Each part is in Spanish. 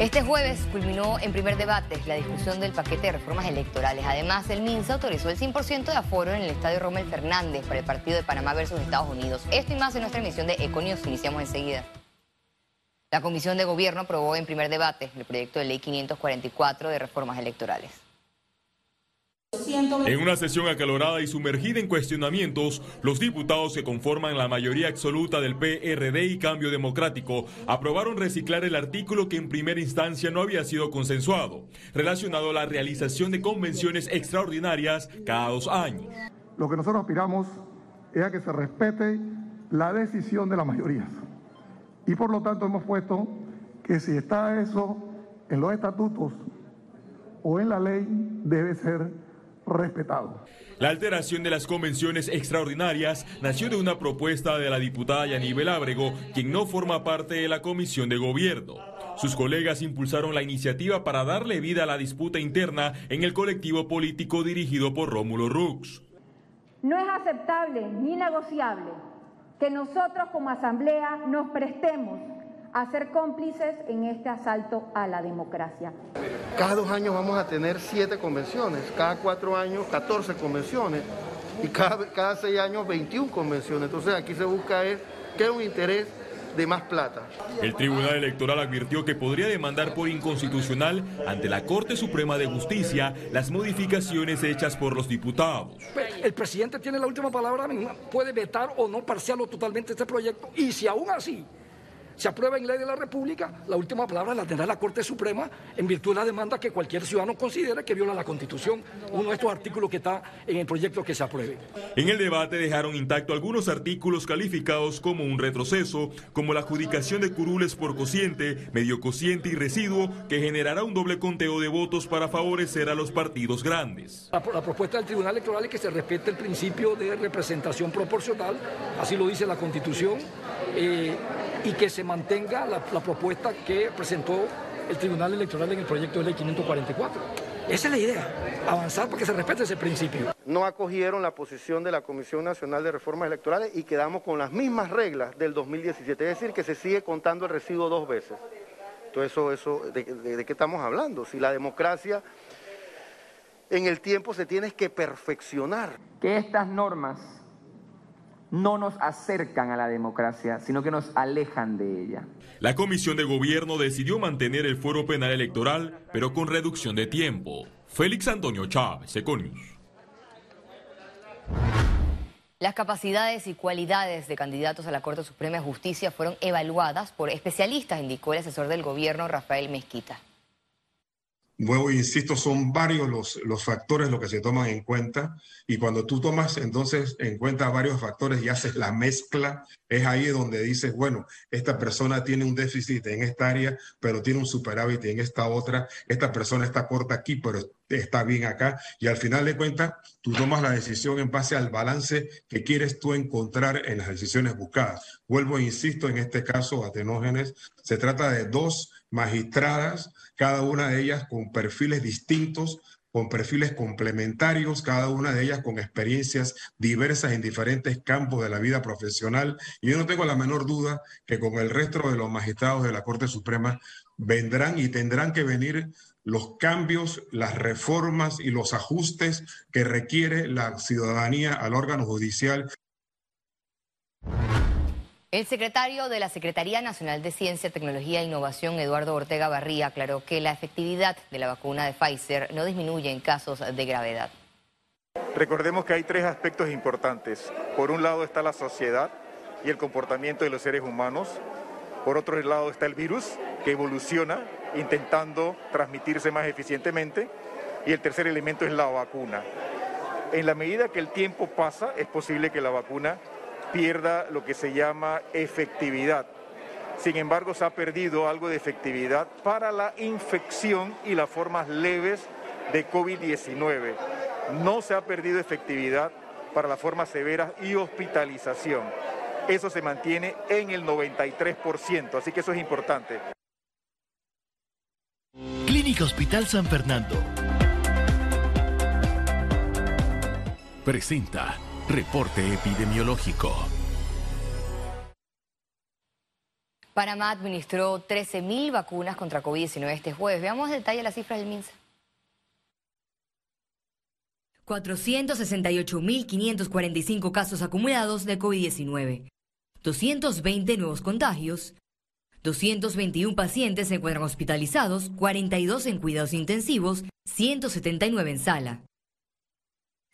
Este jueves culminó en primer debate la discusión del paquete de reformas electorales. Además, el MINSA autorizó el 100% de aforo en el estadio Rommel Fernández para el partido de Panamá versus Estados Unidos. Esto y más en nuestra emisión de Econios. Iniciamos enseguida. La Comisión de Gobierno aprobó en primer debate el proyecto de ley 544 de reformas electorales. En una sesión acalorada y sumergida en cuestionamientos, los diputados que conforman la mayoría absoluta del PRD y Cambio Democrático aprobaron reciclar el artículo que en primera instancia no había sido consensuado, relacionado a la realización de convenciones extraordinarias cada dos años. Lo que nosotros aspiramos es a que se respete la decisión de la mayoría. Y por lo tanto hemos puesto que si está eso en los estatutos o en la ley, debe ser respetado. La alteración de las convenciones extraordinarias nació de una propuesta de la diputada Yanibel Ábrego, quien no forma parte de la comisión de gobierno. Sus colegas impulsaron la iniciativa para darle vida a la disputa interna en el colectivo político dirigido por Rómulo Rux. No es aceptable ni negociable que nosotros como asamblea nos prestemos a ser cómplices en este asalto a la democracia. Cada dos años vamos a tener siete convenciones, cada cuatro años 14 convenciones y cada, cada seis años 21 convenciones. Entonces aquí se busca es que un interés de más plata. El Tribunal Electoral advirtió que podría demandar por inconstitucional ante la Corte Suprema de Justicia las modificaciones hechas por los diputados. El presidente tiene la última palabra, puede vetar o no parcial o totalmente este proyecto y si aún así se aprueba en ley de la República, la última palabra la tendrá la Corte Suprema en virtud de la demanda que cualquier ciudadano considere que viola la Constitución, uno de estos artículos que está en el proyecto que se apruebe. En el debate dejaron intacto algunos artículos calificados como un retroceso, como la adjudicación de curules por cociente, medio cociente y residuo, que generará un doble conteo de votos para favorecer a los partidos grandes. La, propuesta del Tribunal Electoral es que se respete el principio de representación proporcional, así lo dice la Constitución. Eh, y que se mantenga la, propuesta que presentó el Tribunal Electoral en el proyecto de ley 544. Esa es la idea, avanzar para que se respete ese principio. No acogieron la posición de la Comisión Nacional de Reformas Electorales y quedamos con las mismas reglas del 2017, es decir, que se sigue contando el residuo dos veces. Entonces, eso, eso de, de qué estamos hablando? Si la democracia en el tiempo se tiene que perfeccionar. Que estas normas no nos acercan a la democracia, sino que nos alejan de ella. La Comisión de Gobierno decidió mantener el fuero penal electoral, pero con reducción de tiempo. Félix Antonio Chávez, Econius. Las capacidades y cualidades de candidatos a la Corte Suprema de Justicia fueron evaluadas por especialistas, indicó el asesor del gobierno Rafael Mezquita. Nuevo, insisto, son varios los, los factores lo que se toman en cuenta. Y cuando tú tomas entonces en cuenta varios factores y haces la mezcla, es ahí donde dices, bueno, esta persona tiene un déficit en esta área, pero tiene un superávit en esta otra, esta persona está corta aquí, pero está bien acá y al final de cuentas tú tomas la decisión en base al balance que quieres tú encontrar en las decisiones buscadas. Vuelvo e insisto, en este caso, Atenógenes, se trata de dos magistradas cada una de ellas con perfiles distintos, con perfiles complementarios, cada una de ellas con experiencias diversas en diferentes campos de la vida profesional. Y yo no tengo la menor duda que con el resto de los magistrados de la Corte Suprema vendrán y tendrán que venir los cambios, las reformas y los ajustes que requiere la ciudadanía al órgano judicial. El secretario de la Secretaría Nacional de Ciencia, Tecnología e Innovación, Eduardo Ortega Barría, aclaró que la efectividad de la vacuna de Pfizer no disminuye en casos de gravedad. Recordemos que hay tres aspectos importantes. Por un lado está la sociedad y el comportamiento de los seres humanos. Por otro lado está el virus, que evoluciona intentando transmitirse más eficientemente. Y el tercer elemento es la vacuna. En la medida que el tiempo pasa, es posible que la vacuna pierda lo que se llama efectividad. Sin embargo, se ha perdido algo de efectividad para la infección y las formas leves de COVID-19. No se ha perdido efectividad para las formas severas y hospitalización. Eso se mantiene en el 93%, así que eso es importante. Clínica Hospital San Fernando. Presenta Reporte epidemiológico. Panamá administró 13.000 vacunas contra COVID-19 este jueves. Veamos el detalle de las cifras del MINSA. 468.545 casos acumulados de COVID-19, 220 nuevos contagios, 221 pacientes se encuentran hospitalizados, 42 en cuidados intensivos, 179 en sala.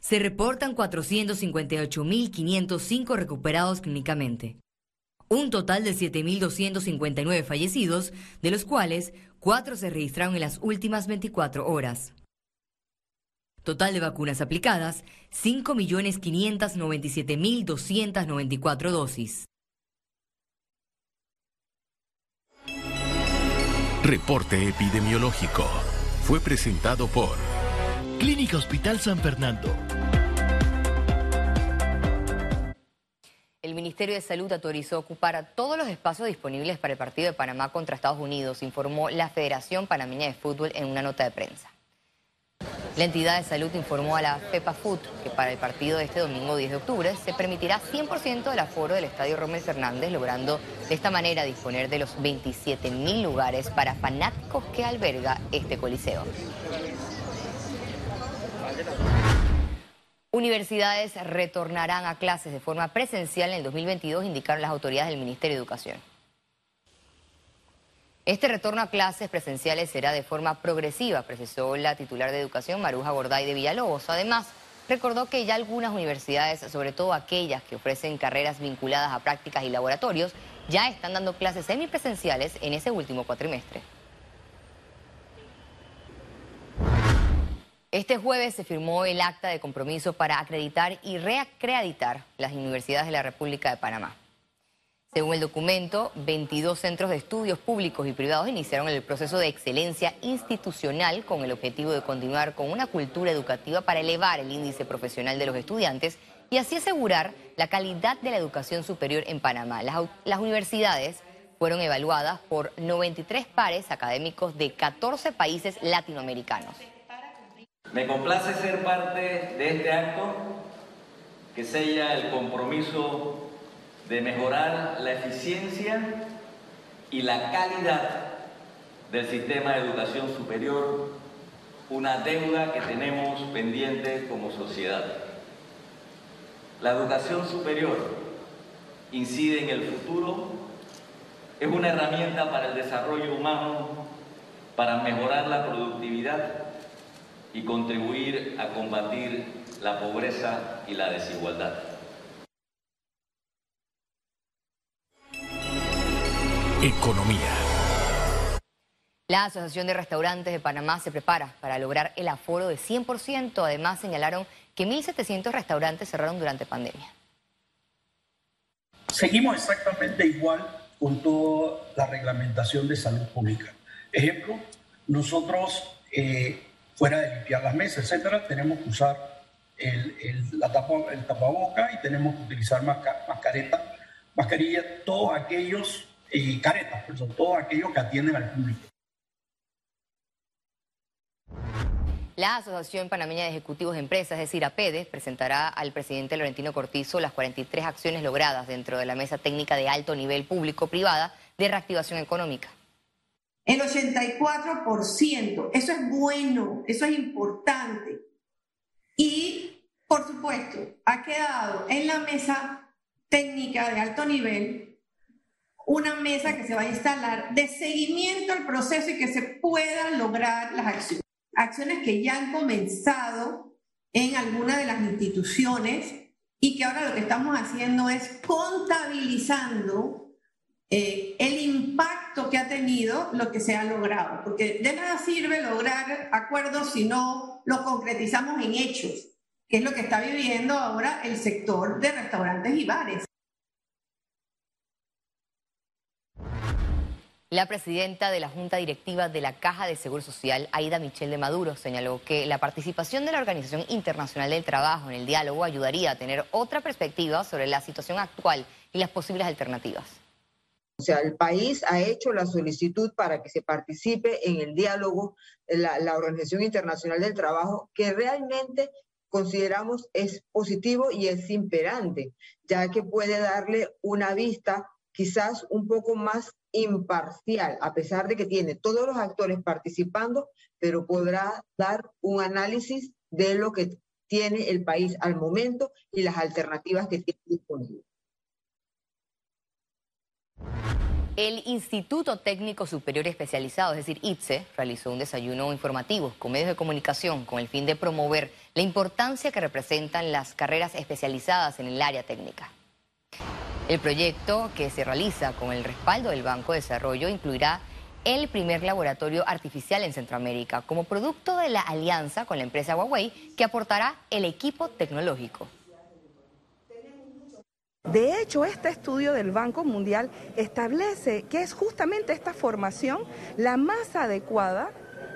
Se reportan 458.505 recuperados clínicamente. Un total de 7.259 fallecidos, de los cuales 4 se registraron en las últimas 24 horas. Total de vacunas aplicadas, 5.597.294 dosis. Reporte epidemiológico. Fue presentado por Clínica Hospital San Fernando. El Ministerio de Salud autorizó ocupar todos los espacios disponibles para el partido de Panamá contra Estados Unidos, informó la Federación Panameña de Fútbol en una nota de prensa. La entidad de salud informó a la FEPAFUT que para el partido de este domingo 10 de octubre se permitirá 100% del aforo del Estadio Rommel Fernández, logrando de esta manera disponer de los 27.000 lugares para fanáticos que alberga este coliseo. Universidades retornarán a clases de forma presencial en el 2022, indicaron las autoridades del Ministerio de Educación. Este retorno a clases presenciales será de forma progresiva, precisó la titular de Educación, Maruja Gorday de Villalobos. Además, recordó que ya algunas universidades, sobre todo aquellas que ofrecen carreras vinculadas a prácticas y laboratorios, ya están dando clases semipresenciales en ese último cuatrimestre. Este jueves se firmó el acta de compromiso para acreditar y reacreditar las universidades de la República de Panamá. Según el documento, 22 centros de estudios públicos y privados iniciaron el proceso de excelencia institucional con el objetivo de continuar con una cultura educativa para elevar el índice profesional de los estudiantes y así asegurar la calidad de la educación superior en Panamá. Las, universidades fueron evaluadas por 93 pares académicos de 14 países latinoamericanos. Me complace ser parte de este acto que sella el compromiso de mejorar la eficiencia y la calidad del sistema de educación superior, una deuda que tenemos pendiente como sociedad. La educación superior incide en el futuro, es una herramienta para el desarrollo humano, para mejorar la productividad y contribuir a combatir la pobreza y la desigualdad. Economía. La Asociación de Restaurantes de Panamá se prepara para lograr el aforo de 100%. Además, señalaron que 1.700 restaurantes cerraron durante pandemia. Seguimos exactamente igual con toda la reglamentación de salud pública. Ejemplo, nosotros, eh, fuera de limpiar las mesas, etcétera, tenemos que usar el, el, la tapa, el tapaboca y tenemos que utilizar mascareta, mascarilla, todos aquellos y caretas, pues son todos aquellos que atienden al público. La Asociación Panameña de Ejecutivos de Empresas, es decir, APEDE, presentará al presidente Laurentino Cortizo las 43 acciones logradas dentro de la mesa técnica de alto nivel público-privada de reactivación económica. El 84%, eso es bueno, eso es importante. Y, por supuesto, ha quedado en la mesa técnica de alto nivel una mesa que se va a instalar de seguimiento al proceso y que se puedan lograr las acciones. Acciones que ya han comenzado en alguna de las instituciones y que ahora lo que estamos haciendo es contabilizando eh, el impacto que ha tenido lo que se ha logrado. Porque de nada sirve lograr acuerdos si no lo concretizamos en hechos, que es lo que está viviendo ahora el sector de restaurantes y bares. La presidenta de la Junta Directiva de la Caja de Seguro Social, Aida Michel de Maduro, señaló que la participación de la Organización Internacional del Trabajo en el diálogo ayudaría a tener otra perspectiva sobre la situación actual y las posibles alternativas. O sea, el país ha hecho la solicitud para que se participe en el diálogo la, la Organización Internacional del Trabajo, que realmente consideramos es positivo y es imperante, ya que puede darle una vista quizás un poco más imparcial, a pesar de que tiene todos los actores participando, pero podrá dar un análisis de lo que tiene el país al momento y las alternativas que tiene disponibles. El Instituto Técnico Superior Especializado, es decir, ITSE, realizó un desayuno informativo con medios de comunicación con el fin de promover la importancia que representan las carreras especializadas en el área técnica. El proyecto que se realiza con el respaldo del Banco de Desarrollo incluirá el primer laboratorio artificial en Centroamérica como producto de la alianza con la empresa Huawei que aportará el equipo tecnológico. De hecho, este estudio del Banco Mundial establece que es justamente esta formación la más adecuada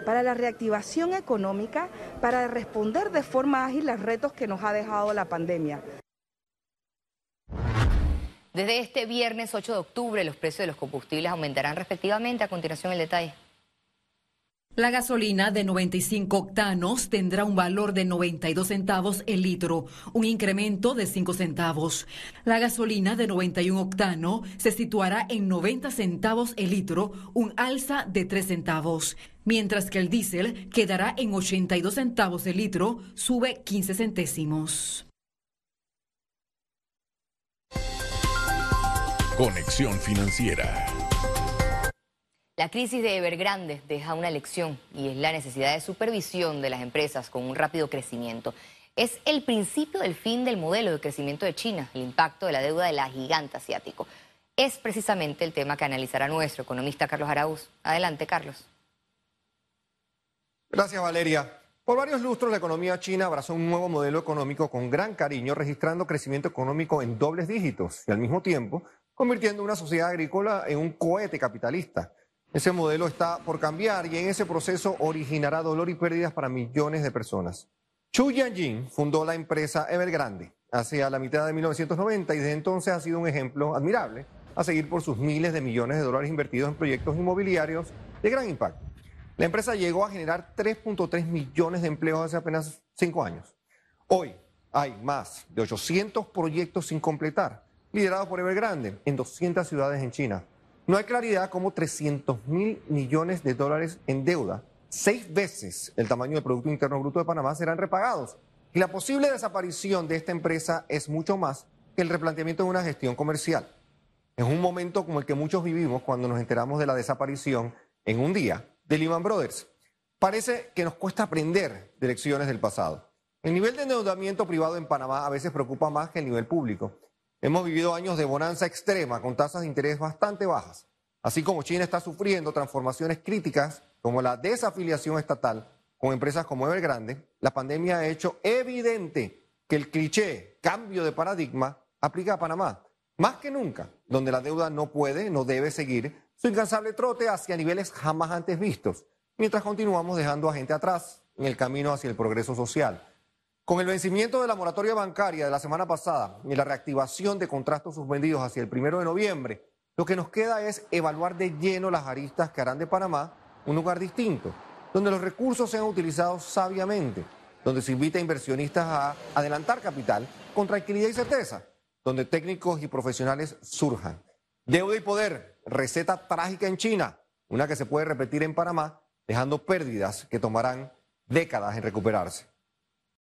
para la reactivación económica, para responder de forma ágil a los retos que nos ha dejado la pandemia. Desde este viernes 8 de octubre los precios de los combustibles aumentarán respectivamente. A continuación el detalle. La gasolina de 95 octanos tendrá un valor de 92 centavos el litro, un incremento de 5 centavos. La gasolina de 91 octano se situará en 90 centavos el litro, un alza de 3 centavos. Mientras que el diésel quedará en 82 centavos el litro, sube 15 centésimos. Conexión financiera. La crisis de Evergrande deja una lección y es la necesidad de supervisión de las empresas con un rápido crecimiento. Es el principio del fin del modelo de crecimiento de China, el impacto de la deuda de la gigante asiático. Es precisamente el tema que analizará nuestro economista Carlos Araúz. Adelante, Carlos. Gracias, Valeria. Por varios lustros, la economía china abrazó un nuevo modelo económico con gran cariño, registrando crecimiento económico en dobles dígitos y al mismo tiempo convirtiendo una sociedad agrícola en un cohete capitalista. Ese modelo está por cambiar y en ese proceso originará dolor y pérdidas para millones de personas. Chu Yanjin fundó la empresa Evergrande hacia la mitad de 1990 y desde entonces ha sido un ejemplo admirable a seguir por sus miles de millones de dólares invertidos en proyectos inmobiliarios de gran impacto. La empresa llegó a generar 3.3 millones de empleos hace apenas cinco años. Hoy hay más de 800 proyectos sin completar, liderados por Evergrande en 200 ciudades en China. No hay claridad cómo 300 mil millones de dólares en deuda, seis veces el tamaño del Producto Interno Bruto de Panamá, serán repagados. Y la posible desaparición de esta empresa es mucho más que el replanteamiento de una gestión comercial. Es un momento como el que muchos vivimos cuando nos enteramos de la desaparición en un día de Lehman Brothers. Parece que nos cuesta aprender de lecciones del pasado. El nivel de endeudamiento privado en Panamá a veces preocupa más que el nivel público. Hemos vivido años de bonanza extrema con tasas de interés bastante bajas, así como China está sufriendo transformaciones críticas como la desafiliación estatal con empresas como Evergrande, la pandemia ha hecho evidente que el cliché cambio de paradigma aplica a Panamá, más que nunca, donde la deuda no puede, no debe seguir su incansable trote hacia niveles jamás antes vistos, mientras continuamos dejando a gente atrás en el camino hacia el progreso social. Con el vencimiento de la moratoria bancaria de la semana pasada y la reactivación de contratos suspendidos hacia el primero de noviembre, lo que nos queda es evaluar de lleno las aristas que harán de Panamá un lugar distinto, donde los recursos sean utilizados sabiamente, donde se invita a inversionistas a adelantar capital con tranquilidad y certeza, donde técnicos y profesionales surjan. Deuda y poder, receta trágica en China, una que se puede repetir en Panamá, dejando pérdidas que tomarán décadas en recuperarse.